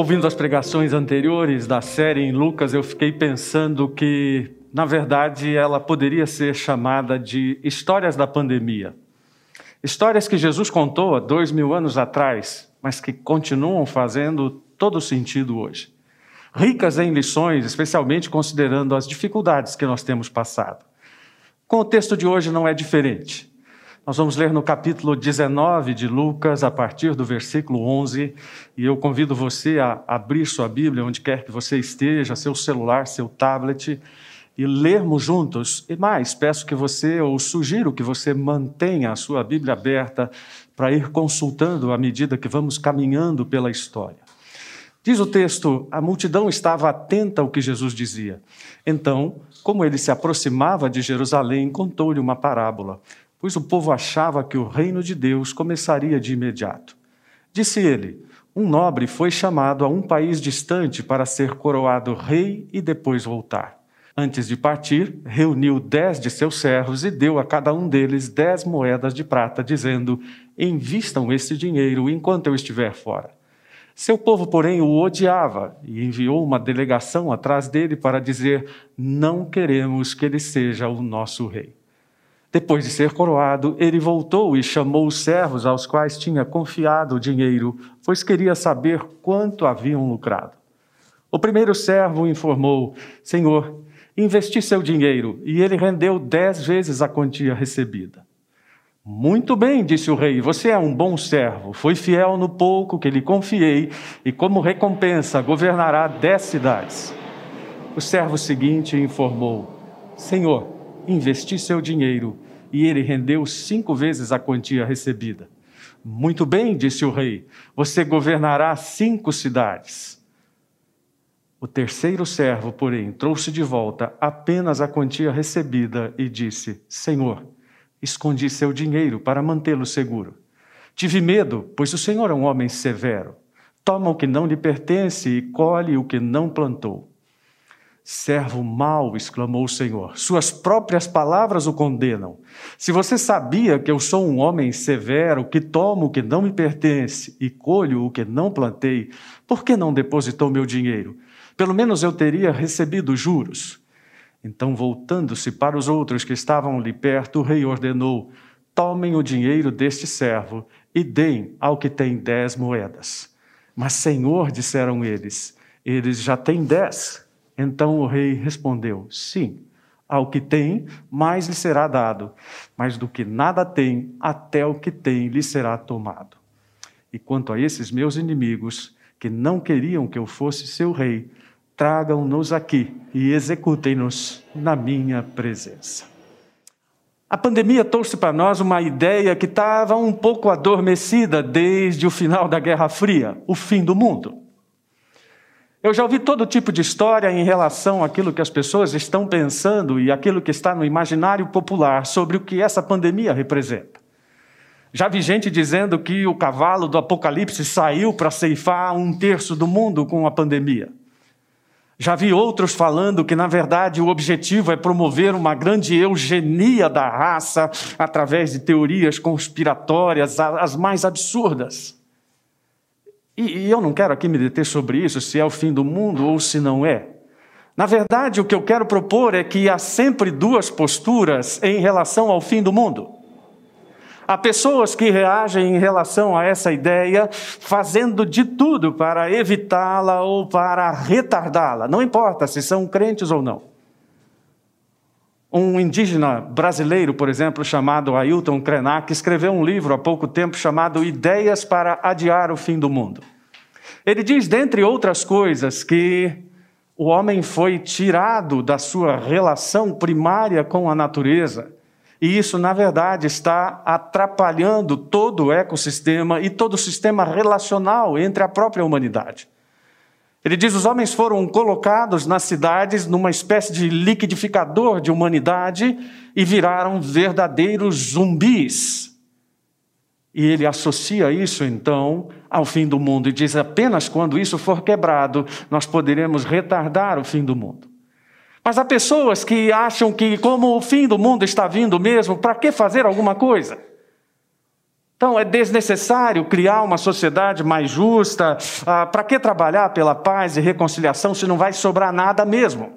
Ouvindo as pregações anteriores da série em Lucas, eu fiquei pensando que, na verdade, ela poderia ser chamada de Histórias da Pandemia. Histórias que Jesus contou há dois mil anos atrás, mas que continuam fazendo todo sentido hoje. Ricas em lições, especialmente considerando as dificuldades que nós temos passado. Com o texto de hoje não é diferente. Nós vamos ler no capítulo 19 de Lucas, a partir do versículo 11, e eu convido você a abrir sua Bíblia, onde quer que você esteja, seu celular, seu tablet, e lermos juntos. E mais, peço que você, ou sugiro que você mantenha a sua Bíblia aberta para ir consultando à medida que vamos caminhando pela história. Diz o texto: a multidão estava atenta ao que Jesus dizia. Então, como ele se aproximava de Jerusalém, contou-lhe uma parábola pois o povo achava que o reino de Deus começaria de imediato. Disse ele: Um nobre foi chamado a um país distante para ser coroado rei e depois voltar. Antes de partir, reuniu dez de seus servos e deu a cada um deles dez moedas de prata, dizendo: Invistam esse dinheiro enquanto eu estiver fora. Seu povo, porém, o odiava e enviou uma delegação atrás dele para dizer: Não queremos que ele seja o nosso rei. Depois de ser coroado, ele voltou e chamou os servos aos quais tinha confiado o dinheiro, pois queria saber quanto haviam lucrado. O primeiro servo informou: Senhor, investi seu dinheiro, e ele rendeu dez vezes a quantia recebida. Muito bem, disse o rei, você é um bom servo, foi fiel no pouco que lhe confiei, e como recompensa governará dez cidades. O servo seguinte informou: Senhor, investi seu dinheiro e ele rendeu cinco vezes a quantia recebida. Muito bem, disse o rei, você governará cinco cidades. O terceiro servo, porém, trouxe de volta apenas a quantia recebida e disse: Senhor, escondi seu dinheiro para mantê-lo seguro. Tive medo, pois o Senhor é um homem severo. Toma o que não lhe pertence e colhe o que não plantou. Servo mau, exclamou o Senhor, suas próprias palavras o condenam. Se você sabia que eu sou um homem severo, que tomo o que não me pertence e colho o que não plantei, por que não depositou meu dinheiro? Pelo menos eu teria recebido juros. Então, voltando-se para os outros que estavam ali perto, o rei ordenou: Tomem o dinheiro deste servo e deem ao que tem dez moedas. Mas, Senhor, disseram eles, eles já têm dez. Então o rei respondeu: Sim, ao que tem, mais lhe será dado, mas do que nada tem, até o que tem lhe será tomado. E quanto a esses meus inimigos, que não queriam que eu fosse seu rei, tragam-nos aqui e executem-nos na minha presença. A pandemia trouxe para nós uma ideia que estava um pouco adormecida desde o final da Guerra Fria, o fim do mundo. Eu já ouvi todo tipo de história em relação àquilo que as pessoas estão pensando e aquilo que está no imaginário popular sobre o que essa pandemia representa. Já vi gente dizendo que o cavalo do Apocalipse saiu para ceifar um terço do mundo com a pandemia. Já vi outros falando que, na verdade, o objetivo é promover uma grande eugenia da raça através de teorias conspiratórias, as mais absurdas. E, e eu não quero aqui me deter sobre isso, se é o fim do mundo ou se não é. Na verdade, o que eu quero propor é que há sempre duas posturas em relação ao fim do mundo. Há pessoas que reagem em relação a essa ideia, fazendo de tudo para evitá-la ou para retardá-la, não importa se são crentes ou não. Um indígena brasileiro, por exemplo, chamado Ailton Krenak, escreveu um livro há pouco tempo chamado Ideias para Adiar o Fim do Mundo. Ele diz, dentre outras coisas, que o homem foi tirado da sua relação primária com a natureza. E isso, na verdade, está atrapalhando todo o ecossistema e todo o sistema relacional entre a própria humanidade. Ele diz: os homens foram colocados nas cidades numa espécie de liquidificador de humanidade e viraram verdadeiros zumbis. E ele associa isso, então, ao fim do mundo e diz: apenas quando isso for quebrado, nós poderemos retardar o fim do mundo. Mas há pessoas que acham que, como o fim do mundo está vindo mesmo, para que fazer alguma coisa? Então, é desnecessário criar uma sociedade mais justa. Ah, Para que trabalhar pela paz e reconciliação se não vai sobrar nada mesmo?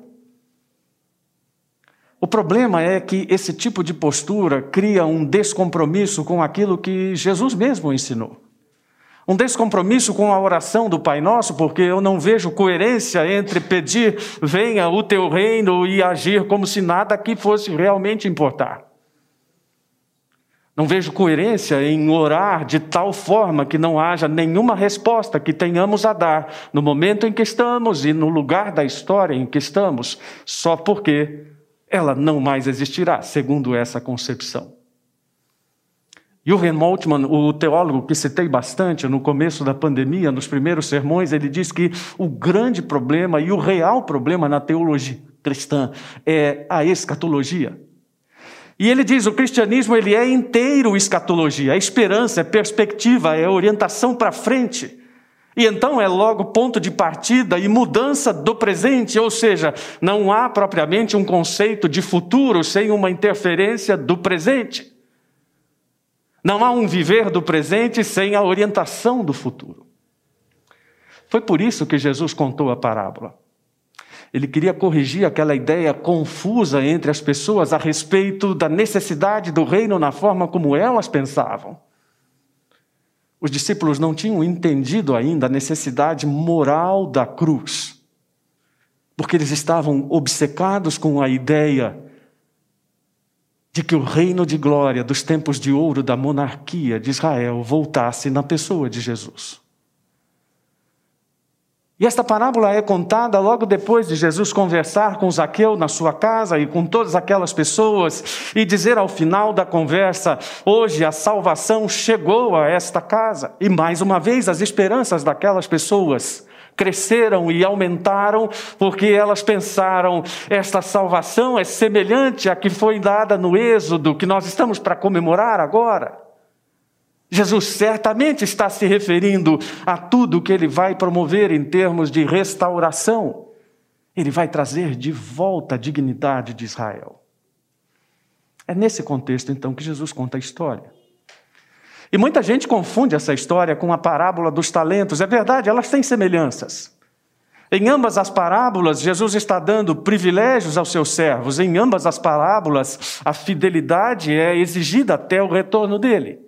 O problema é que esse tipo de postura cria um descompromisso com aquilo que Jesus mesmo ensinou. Um descompromisso com a oração do Pai Nosso, porque eu não vejo coerência entre pedir, venha o teu reino e agir como se nada aqui fosse realmente importar. Não vejo coerência em orar de tal forma que não haja nenhuma resposta que tenhamos a dar no momento em que estamos e no lugar da história em que estamos, só porque ela não mais existirá, segundo essa concepção. Jürgen Moltmann, o teólogo que citei bastante no começo da pandemia, nos primeiros sermões, ele diz que o grande problema e o real problema na teologia cristã é a escatologia. E ele diz: o cristianismo ele é inteiro escatologia, é esperança, é perspectiva, é orientação para frente. E então é logo ponto de partida e mudança do presente, ou seja, não há propriamente um conceito de futuro sem uma interferência do presente. Não há um viver do presente sem a orientação do futuro. Foi por isso que Jesus contou a parábola. Ele queria corrigir aquela ideia confusa entre as pessoas a respeito da necessidade do reino na forma como elas pensavam. Os discípulos não tinham entendido ainda a necessidade moral da cruz, porque eles estavam obcecados com a ideia de que o reino de glória dos tempos de ouro da monarquia de Israel voltasse na pessoa de Jesus. E esta parábola é contada logo depois de Jesus conversar com Zaqueu na sua casa e com todas aquelas pessoas e dizer ao final da conversa: hoje a salvação chegou a esta casa. E mais uma vez as esperanças daquelas pessoas cresceram e aumentaram porque elas pensaram: esta salvação é semelhante à que foi dada no Êxodo, que nós estamos para comemorar agora. Jesus certamente está se referindo a tudo que ele vai promover em termos de restauração. Ele vai trazer de volta a dignidade de Israel. É nesse contexto, então, que Jesus conta a história. E muita gente confunde essa história com a parábola dos talentos. É verdade, elas têm semelhanças. Em ambas as parábolas, Jesus está dando privilégios aos seus servos. Em ambas as parábolas, a fidelidade é exigida até o retorno dele.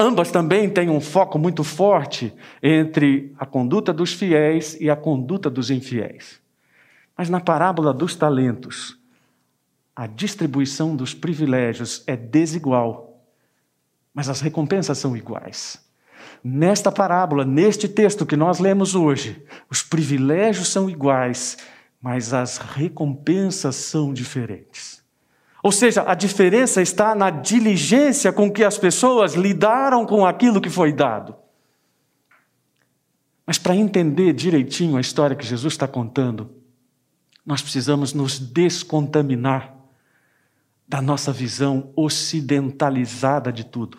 Ambas também têm um foco muito forte entre a conduta dos fiéis e a conduta dos infiéis. Mas na parábola dos talentos, a distribuição dos privilégios é desigual, mas as recompensas são iguais. Nesta parábola, neste texto que nós lemos hoje, os privilégios são iguais, mas as recompensas são diferentes. Ou seja, a diferença está na diligência com que as pessoas lidaram com aquilo que foi dado. Mas para entender direitinho a história que Jesus está contando, nós precisamos nos descontaminar da nossa visão ocidentalizada de tudo.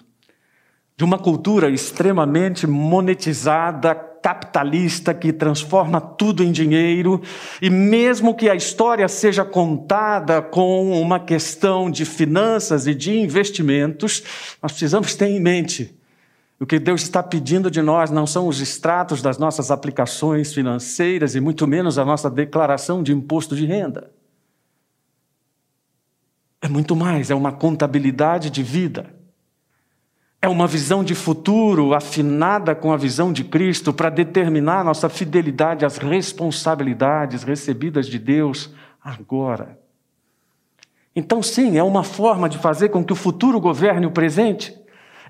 De uma cultura extremamente monetizada, capitalista que transforma tudo em dinheiro, e mesmo que a história seja contada com uma questão de finanças e de investimentos, nós precisamos ter em mente o que Deus está pedindo de nós não são os extratos das nossas aplicações financeiras e muito menos a nossa declaração de imposto de renda. É muito mais, é uma contabilidade de vida. É uma visão de futuro afinada com a visão de Cristo para determinar nossa fidelidade às responsabilidades recebidas de Deus agora. Então, sim, é uma forma de fazer com que o futuro governe o presente.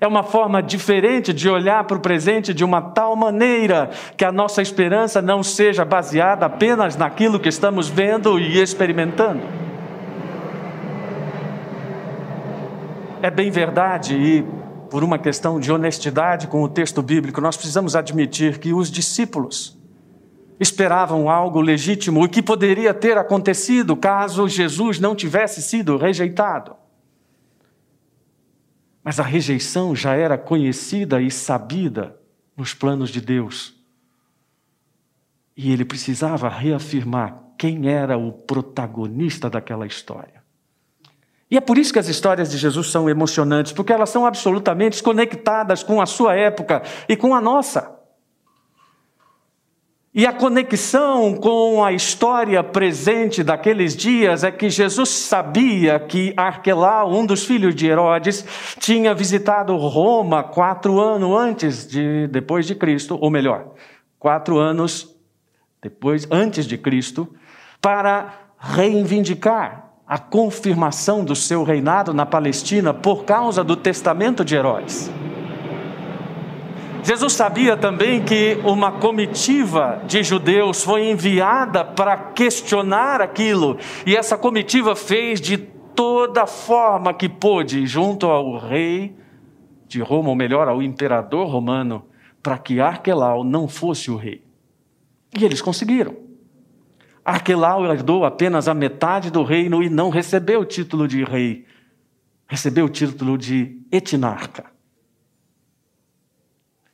É uma forma diferente de olhar para o presente de uma tal maneira que a nossa esperança não seja baseada apenas naquilo que estamos vendo e experimentando. É bem verdade, e por uma questão de honestidade com o texto bíblico, nós precisamos admitir que os discípulos esperavam algo legítimo e que poderia ter acontecido caso Jesus não tivesse sido rejeitado. Mas a rejeição já era conhecida e sabida nos planos de Deus. E ele precisava reafirmar quem era o protagonista daquela história. E é por isso que as histórias de Jesus são emocionantes, porque elas são absolutamente conectadas com a sua época e com a nossa. E a conexão com a história presente daqueles dias é que Jesus sabia que Arquelau, um dos filhos de Herodes, tinha visitado Roma quatro anos antes de depois de Cristo, ou melhor, quatro anos depois antes de Cristo, para reivindicar a confirmação do seu reinado na Palestina por causa do testamento de Herodes. Jesus sabia também que uma comitiva de judeus foi enviada para questionar aquilo, e essa comitiva fez de toda forma que pôde, junto ao rei de Roma, ou melhor, ao imperador romano, para que Arquelau não fosse o rei. E eles conseguiram. Arquelau herdou apenas a metade do reino e não recebeu o título de rei, recebeu o título de etnarca.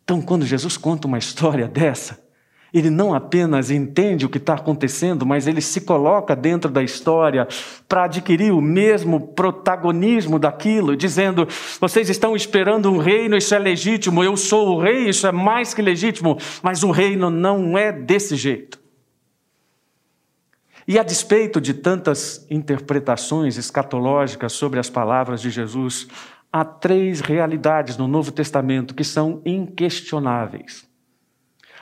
Então, quando Jesus conta uma história dessa, ele não apenas entende o que está acontecendo, mas ele se coloca dentro da história para adquirir o mesmo protagonismo daquilo, dizendo: vocês estão esperando um reino, isso é legítimo, eu sou o rei, isso é mais que legítimo, mas o reino não é desse jeito. E a despeito de tantas interpretações escatológicas sobre as palavras de Jesus, há três realidades no Novo Testamento que são inquestionáveis.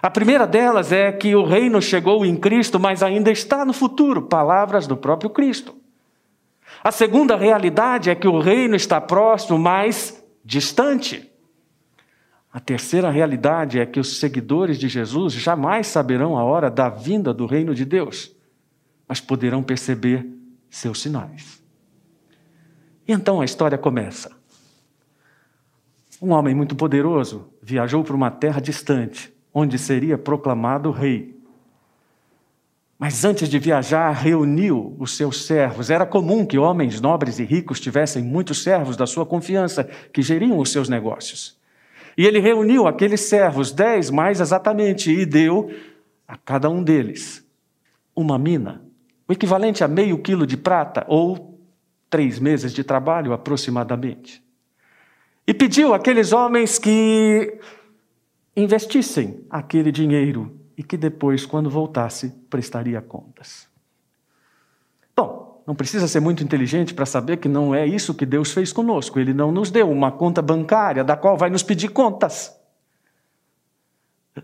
A primeira delas é que o reino chegou em Cristo, mas ainda está no futuro palavras do próprio Cristo. A segunda realidade é que o reino está próximo, mas distante. A terceira realidade é que os seguidores de Jesus jamais saberão a hora da vinda do reino de Deus, mas poderão perceber seus sinais. E então a história começa. Um homem muito poderoso viajou para uma terra distante, onde seria proclamado rei. Mas antes de viajar, reuniu os seus servos. Era comum que homens nobres e ricos tivessem muitos servos da sua confiança que geriam os seus negócios. E ele reuniu aqueles servos, dez mais exatamente, e deu a cada um deles uma mina, o equivalente a meio quilo de prata, ou três meses de trabalho aproximadamente. E pediu àqueles homens que investissem aquele dinheiro e que depois, quando voltasse, prestaria contas. Bom, não precisa ser muito inteligente para saber que não é isso que Deus fez conosco. Ele não nos deu uma conta bancária da qual vai nos pedir contas.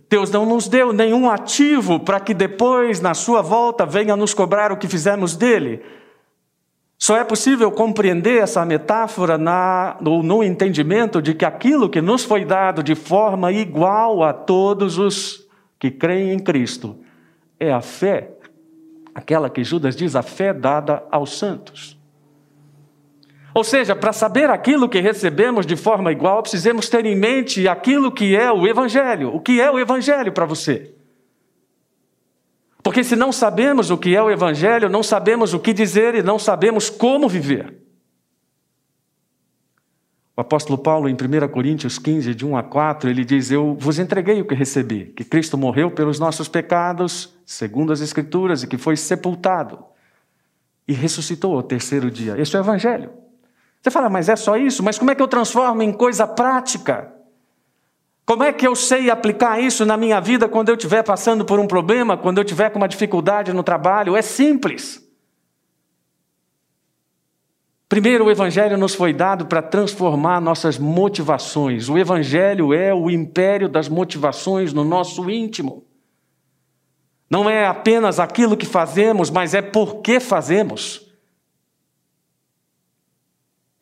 Deus não nos deu nenhum ativo para que depois, na sua volta, venha nos cobrar o que fizemos dele. Só é possível compreender essa metáfora na, no, no entendimento de que aquilo que nos foi dado de forma igual a todos os que creem em Cristo é a fé, aquela que Judas diz, a fé dada aos santos. Ou seja, para saber aquilo que recebemos de forma igual, precisamos ter em mente aquilo que é o Evangelho. O que é o Evangelho para você? Porque se não sabemos o que é o Evangelho, não sabemos o que dizer e não sabemos como viver. O apóstolo Paulo, em 1 Coríntios 15, de 1 a 4, ele diz: Eu vos entreguei o que recebi, que Cristo morreu pelos nossos pecados, segundo as Escrituras, e que foi sepultado e ressuscitou ao terceiro dia. Este é o Evangelho. Você fala, mas é só isso? Mas como é que eu transformo em coisa prática? Como é que eu sei aplicar isso na minha vida quando eu estiver passando por um problema, quando eu estiver com uma dificuldade no trabalho? É simples. Primeiro, o Evangelho nos foi dado para transformar nossas motivações. O Evangelho é o império das motivações no nosso íntimo. Não é apenas aquilo que fazemos, mas é por que fazemos.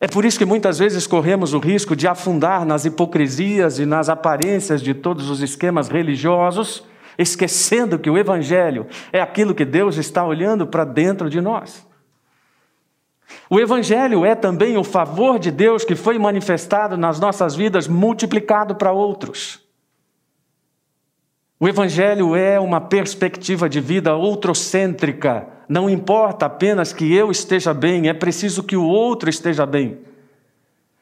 É por isso que muitas vezes corremos o risco de afundar nas hipocrisias e nas aparências de todos os esquemas religiosos, esquecendo que o Evangelho é aquilo que Deus está olhando para dentro de nós. O Evangelho é também o favor de Deus que foi manifestado nas nossas vidas, multiplicado para outros. O Evangelho é uma perspectiva de vida outrocêntrica. Não importa apenas que eu esteja bem, é preciso que o outro esteja bem.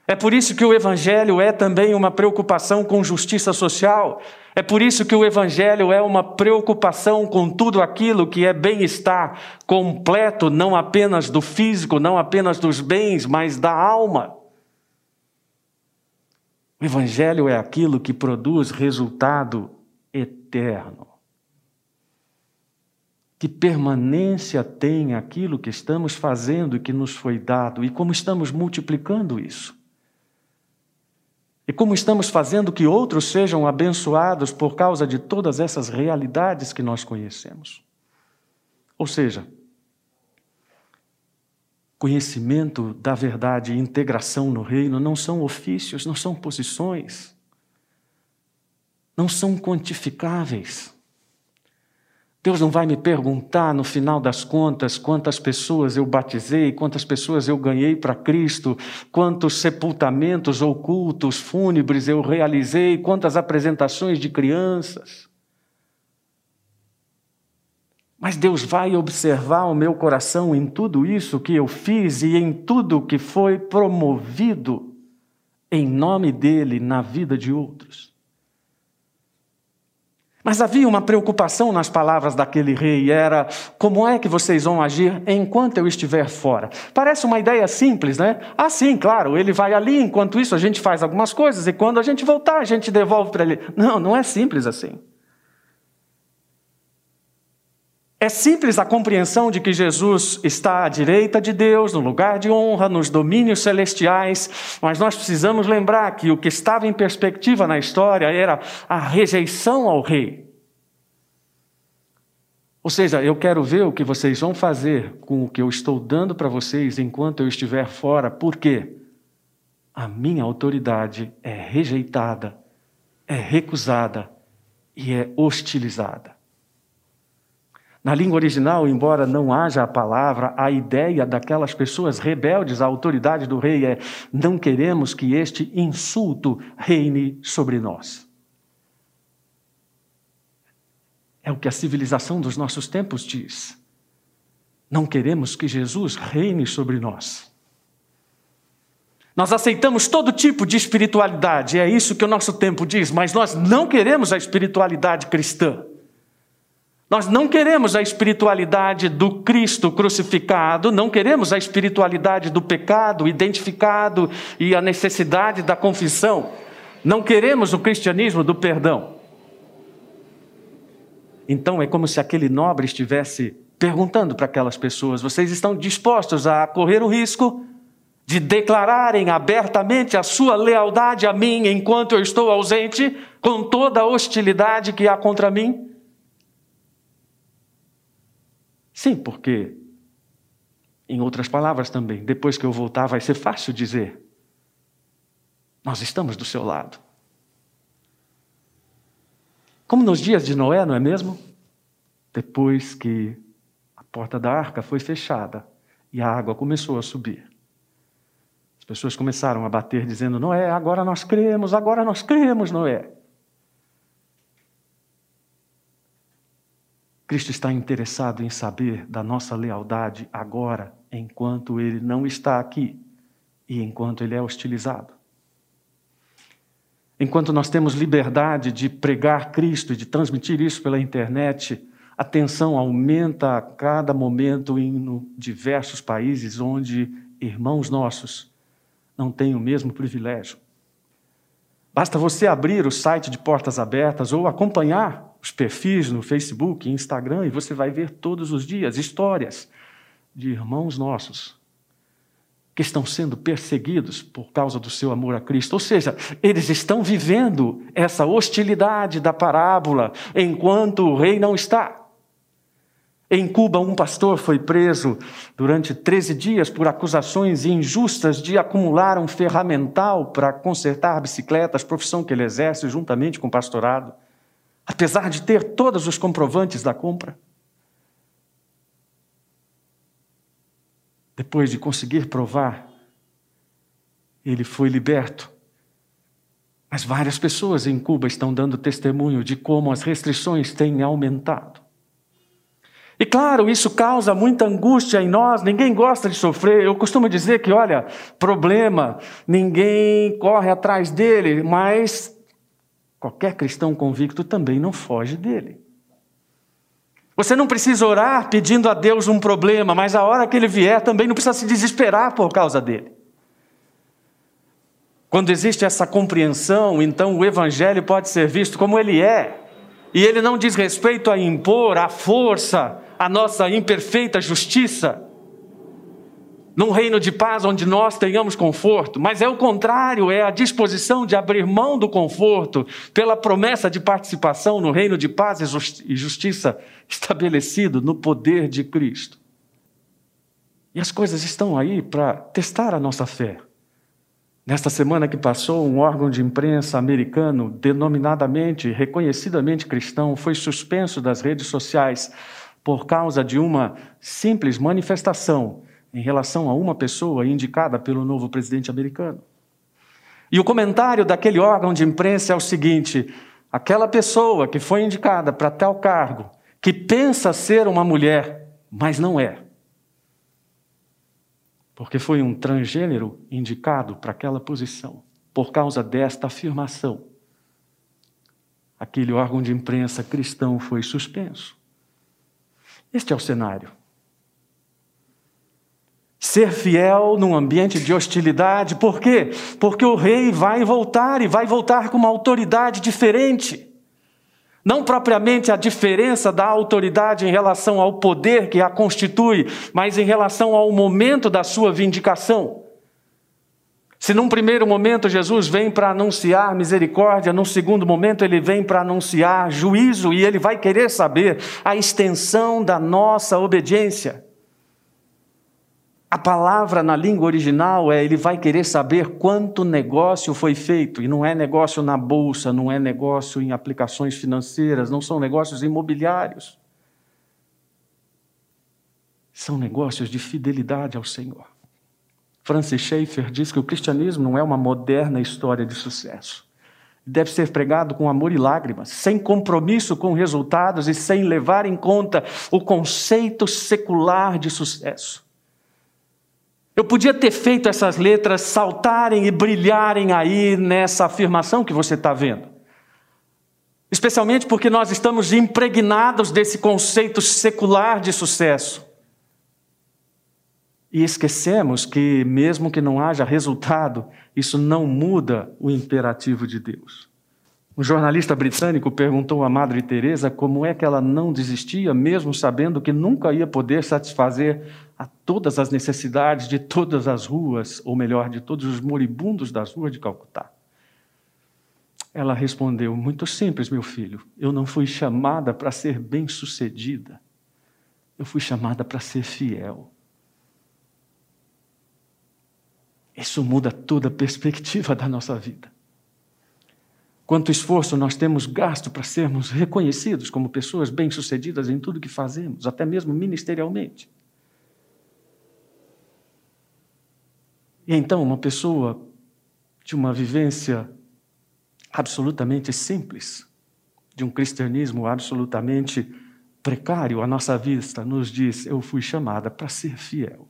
É por isso que o Evangelho é também uma preocupação com justiça social. É por isso que o Evangelho é uma preocupação com tudo aquilo que é bem-estar completo, não apenas do físico, não apenas dos bens, mas da alma. O Evangelho é aquilo que produz resultado eterno. Que permanência tem aquilo que estamos fazendo e que nos foi dado, e como estamos multiplicando isso. E como estamos fazendo que outros sejam abençoados por causa de todas essas realidades que nós conhecemos. Ou seja, conhecimento da verdade e integração no reino não são ofícios, não são posições, não são quantificáveis. Deus não vai me perguntar no final das contas quantas pessoas eu batizei, quantas pessoas eu ganhei para Cristo, quantos sepultamentos ou cultos fúnebres eu realizei, quantas apresentações de crianças. Mas Deus vai observar o meu coração em tudo isso que eu fiz e em tudo que foi promovido em nome dele na vida de outros. Mas havia uma preocupação nas palavras daquele rei, era como é que vocês vão agir enquanto eu estiver fora? Parece uma ideia simples, né? Ah, sim, claro, ele vai ali, enquanto isso a gente faz algumas coisas e quando a gente voltar a gente devolve para ele. Não, não é simples assim. É simples a compreensão de que Jesus está à direita de Deus, no lugar de honra, nos domínios celestiais, mas nós precisamos lembrar que o que estava em perspectiva na história era a rejeição ao rei. Ou seja, eu quero ver o que vocês vão fazer com o que eu estou dando para vocês enquanto eu estiver fora, porque a minha autoridade é rejeitada, é recusada e é hostilizada. Na língua original, embora não haja a palavra, a ideia daquelas pessoas rebeldes à autoridade do rei é: não queremos que este insulto reine sobre nós. É o que a civilização dos nossos tempos diz. Não queremos que Jesus reine sobre nós. Nós aceitamos todo tipo de espiritualidade, é isso que o nosso tempo diz, mas nós não queremos a espiritualidade cristã. Nós não queremos a espiritualidade do Cristo crucificado, não queremos a espiritualidade do pecado identificado e a necessidade da confissão. Não queremos o cristianismo do perdão. Então é como se aquele nobre estivesse perguntando para aquelas pessoas: vocês estão dispostos a correr o risco de declararem abertamente a sua lealdade a mim enquanto eu estou ausente, com toda a hostilidade que há contra mim? Sim, porque, em outras palavras também, depois que eu voltar, vai ser fácil dizer: Nós estamos do seu lado. Como nos dias de Noé, não é mesmo? Depois que a porta da arca foi fechada e a água começou a subir. As pessoas começaram a bater, dizendo: Noé, agora nós cremos, agora nós cremos, Noé. Cristo está interessado em saber da nossa lealdade agora, enquanto Ele não está aqui e enquanto Ele é hostilizado. Enquanto nós temos liberdade de pregar Cristo e de transmitir isso pela internet, a tensão aumenta a cada momento em diversos países onde irmãos nossos não têm o mesmo privilégio. Basta você abrir o site de Portas Abertas ou acompanhar os perfis no Facebook, Instagram, e você vai ver todos os dias histórias de irmãos nossos que estão sendo perseguidos por causa do seu amor a Cristo. Ou seja, eles estão vivendo essa hostilidade da parábola enquanto o rei não está. Em Cuba, um pastor foi preso durante 13 dias por acusações injustas de acumular um ferramental para consertar bicicletas, profissão que ele exerce juntamente com o pastorado apesar de ter todos os comprovantes da compra. Depois de conseguir provar, ele foi liberto. Mas várias pessoas em Cuba estão dando testemunho de como as restrições têm aumentado. E claro, isso causa muita angústia em nós, ninguém gosta de sofrer. Eu costumo dizer que, olha, problema, ninguém corre atrás dele, mas qualquer cristão convicto também não foge dele. Você não precisa orar pedindo a Deus um problema, mas a hora que ele vier também não precisa se desesperar por causa dele. Quando existe essa compreensão, então o Evangelho pode ser visto como ele é. E ele não diz respeito a impor a força, a nossa imperfeita justiça, num reino de paz onde nós tenhamos conforto, mas é o contrário, é a disposição de abrir mão do conforto pela promessa de participação no reino de paz e justiça estabelecido no poder de Cristo. E as coisas estão aí para testar a nossa fé. Nesta semana que passou, um órgão de imprensa americano, denominadamente, reconhecidamente cristão, foi suspenso das redes sociais por causa de uma simples manifestação em relação a uma pessoa indicada pelo novo presidente americano. E o comentário daquele órgão de imprensa é o seguinte: aquela pessoa que foi indicada para tal cargo, que pensa ser uma mulher, mas não é porque foi um transgênero indicado para aquela posição. Por causa desta afirmação, aquele órgão de imprensa cristão foi suspenso. Este é o cenário. Ser fiel num ambiente de hostilidade, por quê? Porque o rei vai voltar e vai voltar com uma autoridade diferente. Não propriamente a diferença da autoridade em relação ao poder que a constitui, mas em relação ao momento da sua vindicação. Se num primeiro momento Jesus vem para anunciar misericórdia, num segundo momento ele vem para anunciar juízo e ele vai querer saber a extensão da nossa obediência. A palavra na língua original é ele vai querer saber quanto negócio foi feito, e não é negócio na bolsa, não é negócio em aplicações financeiras, não são negócios imobiliários. São negócios de fidelidade ao Senhor. Francis Schaeffer diz que o cristianismo não é uma moderna história de sucesso. Deve ser pregado com amor e lágrimas, sem compromisso com resultados e sem levar em conta o conceito secular de sucesso. Eu podia ter feito essas letras saltarem e brilharem aí nessa afirmação que você está vendo. Especialmente porque nós estamos impregnados desse conceito secular de sucesso. E esquecemos que, mesmo que não haja resultado, isso não muda o imperativo de Deus. Um jornalista britânico perguntou à Madre Teresa como é que ela não desistia, mesmo sabendo que nunca ia poder satisfazer a todas as necessidades de todas as ruas, ou melhor, de todos os moribundos das ruas de Calcutá. Ela respondeu: Muito simples, meu filho. Eu não fui chamada para ser bem-sucedida. Eu fui chamada para ser fiel. Isso muda toda a perspectiva da nossa vida. Quanto esforço nós temos gasto para sermos reconhecidos como pessoas bem-sucedidas em tudo que fazemos, até mesmo ministerialmente. E então, uma pessoa de uma vivência absolutamente simples, de um cristianismo absolutamente precário à nossa vista, nos diz: Eu fui chamada para ser fiel.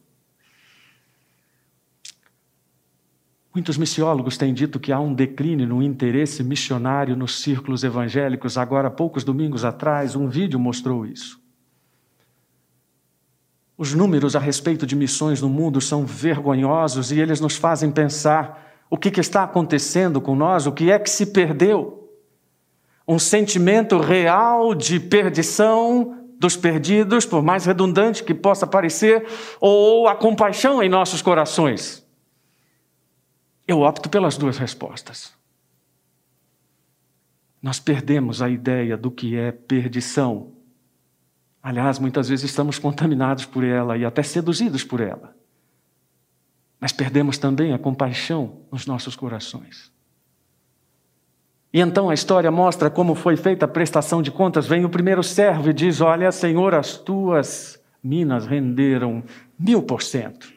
Muitos missiólogos têm dito que há um declínio no interesse missionário nos círculos evangélicos. Agora, poucos domingos atrás, um vídeo mostrou isso. Os números a respeito de missões no mundo são vergonhosos e eles nos fazem pensar o que, está acontecendo com nós, o que é que se perdeu. Um sentimento real de perdição dos perdidos, por mais redundante que possa parecer, ou a compaixão em nossos corações. Eu opto pelas duas respostas. Nós perdemos a ideia do que é perdição Aliás, muitas vezes estamos contaminados por ela e até seduzidos por ela. Mas perdemos também a compaixão nos nossos corações. E então a história mostra como foi feita a prestação de contas. Vem o primeiro servo e diz: Olha, Senhor, as tuas minas renderam mil por cento.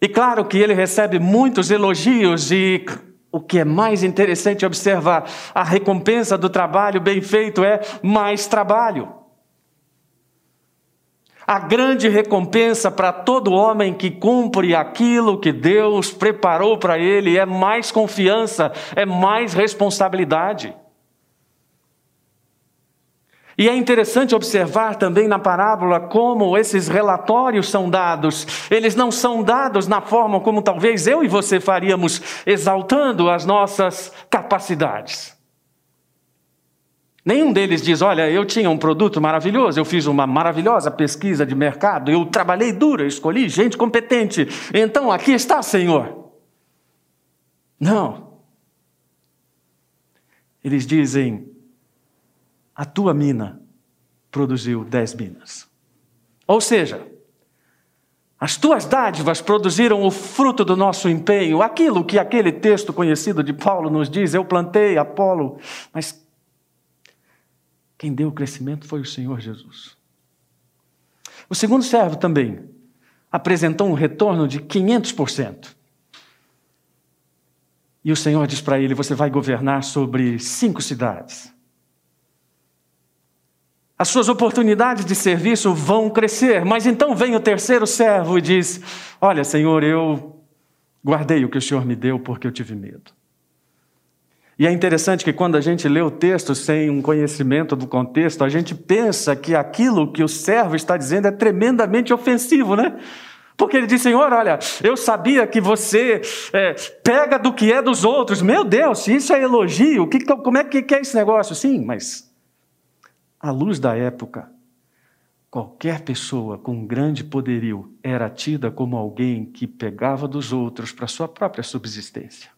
E claro que ele recebe muitos elogios, e o que é mais interessante observar: a recompensa do trabalho bem feito é mais trabalho. A grande recompensa para todo homem que cumpre aquilo que Deus preparou para ele é mais confiança, é mais responsabilidade. E é interessante observar também na parábola como esses relatórios são dados. Eles não são dados na forma como talvez eu e você faríamos, exaltando as nossas capacidades. Nenhum deles diz: Olha, eu tinha um produto maravilhoso, eu fiz uma maravilhosa pesquisa de mercado, eu trabalhei duro, eu escolhi gente competente, então aqui está, Senhor. Não. Eles dizem: A tua mina produziu dez minas. Ou seja, as tuas dádivas produziram o fruto do nosso empenho, aquilo que aquele texto conhecido de Paulo nos diz: Eu plantei, Apolo, mas quem deu o crescimento foi o Senhor Jesus. O segundo servo também apresentou um retorno de 500%. E o Senhor diz para ele: Você vai governar sobre cinco cidades. As suas oportunidades de serviço vão crescer, mas então vem o terceiro servo e diz: Olha, Senhor, eu guardei o que o Senhor me deu porque eu tive medo. E é interessante que quando a gente lê o texto sem um conhecimento do contexto, a gente pensa que aquilo que o servo está dizendo é tremendamente ofensivo, né? Porque ele diz, Senhor, olha, eu sabia que você é, pega do que é dos outros. Meu Deus, se isso é elogio, que, como é que é esse negócio? Sim, mas à luz da época, qualquer pessoa com grande poderio era tida como alguém que pegava dos outros para sua própria subsistência.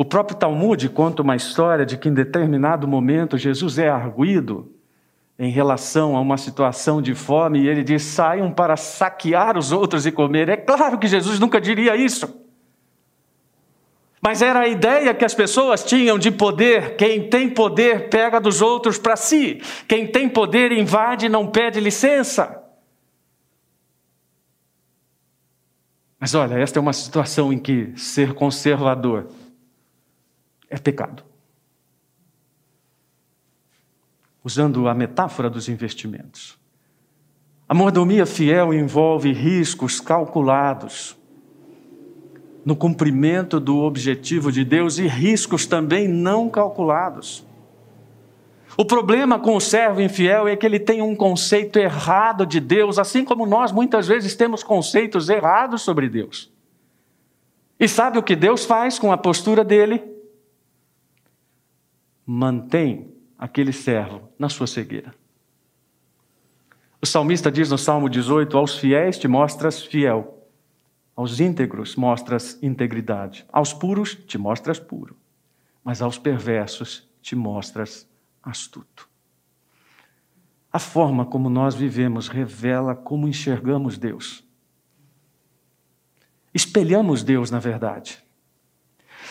O próprio Talmud conta uma história de que em determinado momento Jesus é arguído em relação a uma situação de fome e ele diz: saiam para saquear os outros e comer. É claro que Jesus nunca diria isso. Mas era a ideia que as pessoas tinham de poder. Quem tem poder pega dos outros para si. Quem tem poder invade e não pede licença. Mas olha, esta é uma situação em que ser conservador é pecado. Usando a metáfora dos investimentos. A mordomia fiel envolve riscos calculados no cumprimento do objetivo de Deus e riscos também não calculados. O problema com o servo infiel é que ele tem um conceito errado de Deus, assim como nós muitas vezes temos conceitos errados sobre Deus. E sabe o que Deus faz com a postura dele? Mantém aquele servo na sua cegueira. O salmista diz no Salmo 18: Aos fiéis te mostras fiel, aos íntegros mostras integridade, aos puros te mostras puro, mas aos perversos te mostras astuto. A forma como nós vivemos revela como enxergamos Deus. Espelhamos Deus, na verdade.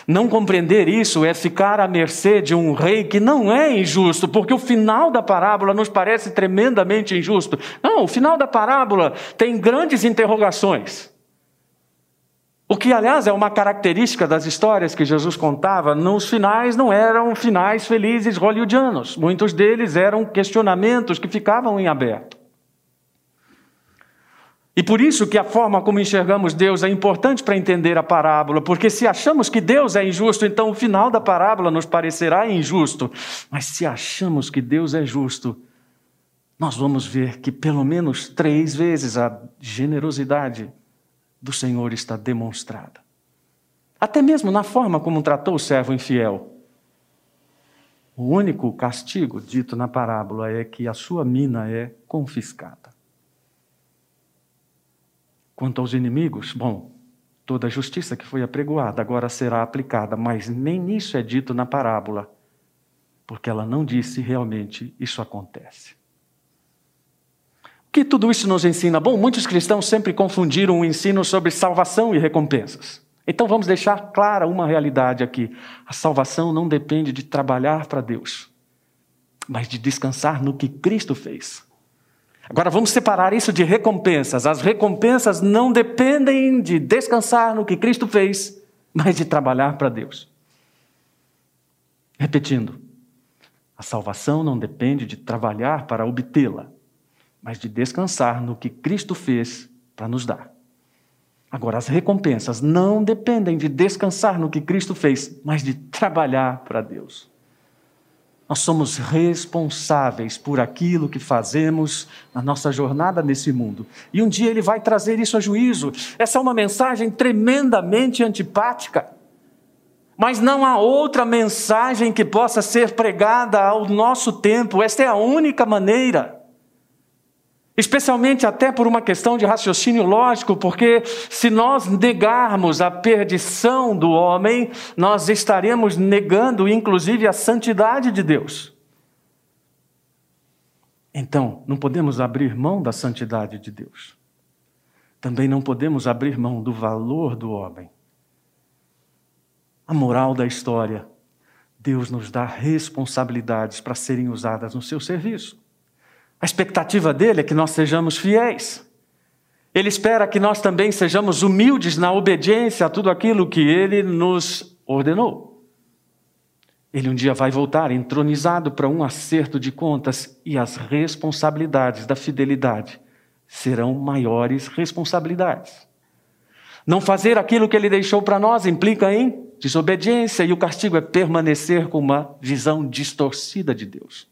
Não compreender isso é ficar à mercê de um rei que não é injusto, porque o final da parábola nos parece tremendamente injusto. Não, o final da parábola tem grandes interrogações. O que, aliás, é uma característica das histórias que Jesus contava, nos finais não eram finais felizes hollywoodianos. Muitos deles eram questionamentos que ficavam em aberto. E por isso que a forma como enxergamos Deus é importante para entender a parábola, porque se achamos que Deus é injusto, então o final da parábola nos parecerá injusto. Mas se achamos que Deus é justo, nós vamos ver que pelo menos três vezes a generosidade do Senhor está demonstrada. Até mesmo na forma como tratou o servo infiel. O único castigo dito na parábola é que a sua mina é confiscada. Quanto aos inimigos, bom, toda a justiça que foi apregoada agora será aplicada, mas nem isso é dito na parábola, porque ela não disse realmente isso acontece. O que tudo isso nos ensina? Bom, muitos cristãos sempre confundiram o ensino sobre salvação e recompensas. Então vamos deixar clara uma realidade aqui: a salvação não depende de trabalhar para Deus, mas de descansar no que Cristo fez. Agora vamos separar isso de recompensas. As recompensas não dependem de descansar no que Cristo fez, mas de trabalhar para Deus. Repetindo, a salvação não depende de trabalhar para obtê-la, mas de descansar no que Cristo fez para nos dar. Agora, as recompensas não dependem de descansar no que Cristo fez, mas de trabalhar para Deus. Nós somos responsáveis por aquilo que fazemos na nossa jornada nesse mundo. E um dia Ele vai trazer isso a juízo. Essa é uma mensagem tremendamente antipática. Mas não há outra mensagem que possa ser pregada ao nosso tempo. Esta é a única maneira. Especialmente até por uma questão de raciocínio lógico, porque se nós negarmos a perdição do homem, nós estaremos negando inclusive a santidade de Deus. Então, não podemos abrir mão da santidade de Deus. Também não podemos abrir mão do valor do homem. A moral da história: Deus nos dá responsabilidades para serem usadas no seu serviço. A expectativa dele é que nós sejamos fiéis. Ele espera que nós também sejamos humildes na obediência a tudo aquilo que ele nos ordenou. Ele um dia vai voltar entronizado para um acerto de contas e as responsabilidades da fidelidade serão maiores responsabilidades. Não fazer aquilo que ele deixou para nós implica em desobediência e o castigo é permanecer com uma visão distorcida de Deus.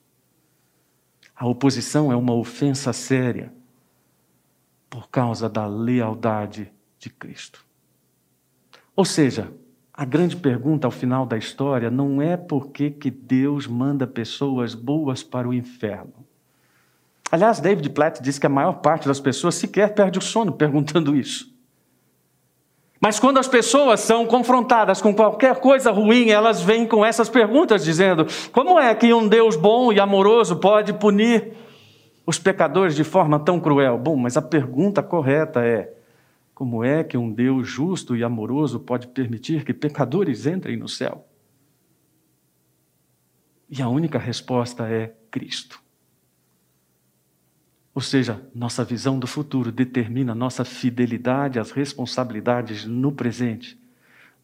A oposição é uma ofensa séria por causa da lealdade de Cristo. Ou seja, a grande pergunta ao final da história não é por que, que Deus manda pessoas boas para o inferno. Aliás, David Platt diz que a maior parte das pessoas sequer perde o sono perguntando isso. Mas quando as pessoas são confrontadas com qualquer coisa ruim, elas vêm com essas perguntas, dizendo: como é que um Deus bom e amoroso pode punir os pecadores de forma tão cruel? Bom, mas a pergunta correta é: como é que um Deus justo e amoroso pode permitir que pecadores entrem no céu? E a única resposta é Cristo. Ou seja, nossa visão do futuro determina nossa fidelidade às responsabilidades no presente.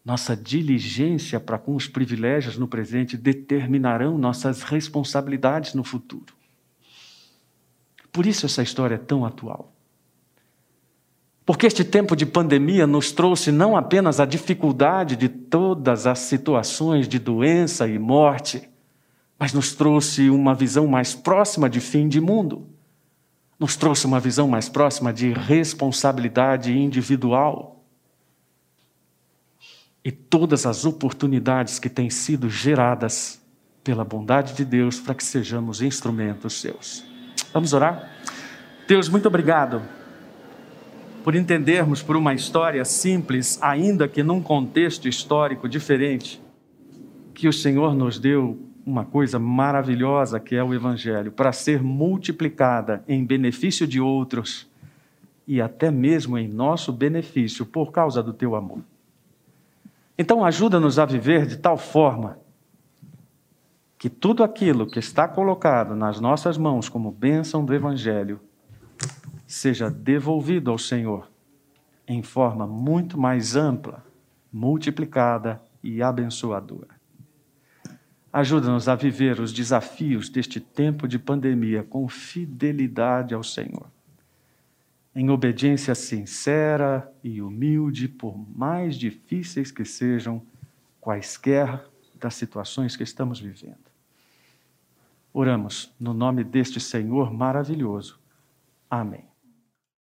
Nossa diligência para com os privilégios no presente determinarão nossas responsabilidades no futuro. Por isso essa história é tão atual. Porque este tempo de pandemia nos trouxe não apenas a dificuldade de todas as situações de doença e morte, mas nos trouxe uma visão mais próxima de fim de mundo nos trouxe uma visão mais próxima de responsabilidade individual. E todas as oportunidades que têm sido geradas pela bondade de Deus para que sejamos instrumentos seus. Vamos orar? Deus, muito obrigado por entendermos por uma história simples, ainda que num contexto histórico diferente, que o Senhor nos deu uma coisa maravilhosa que é o Evangelho, para ser multiplicada em benefício de outros e até mesmo em nosso benefício por causa do teu amor. Então, ajuda-nos a viver de tal forma que tudo aquilo que está colocado nas nossas mãos como bênção do Evangelho seja devolvido ao Senhor em forma muito mais ampla, multiplicada e abençoadora. Ajuda-nos a viver os desafios deste tempo de pandemia com fidelidade ao Senhor. Em obediência sincera e humilde, por mais difíceis que sejam quaisquer das situações que estamos vivendo. Oramos no nome deste Senhor maravilhoso. Amém.